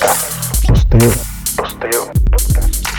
Пострел. Пострел. Подкаст.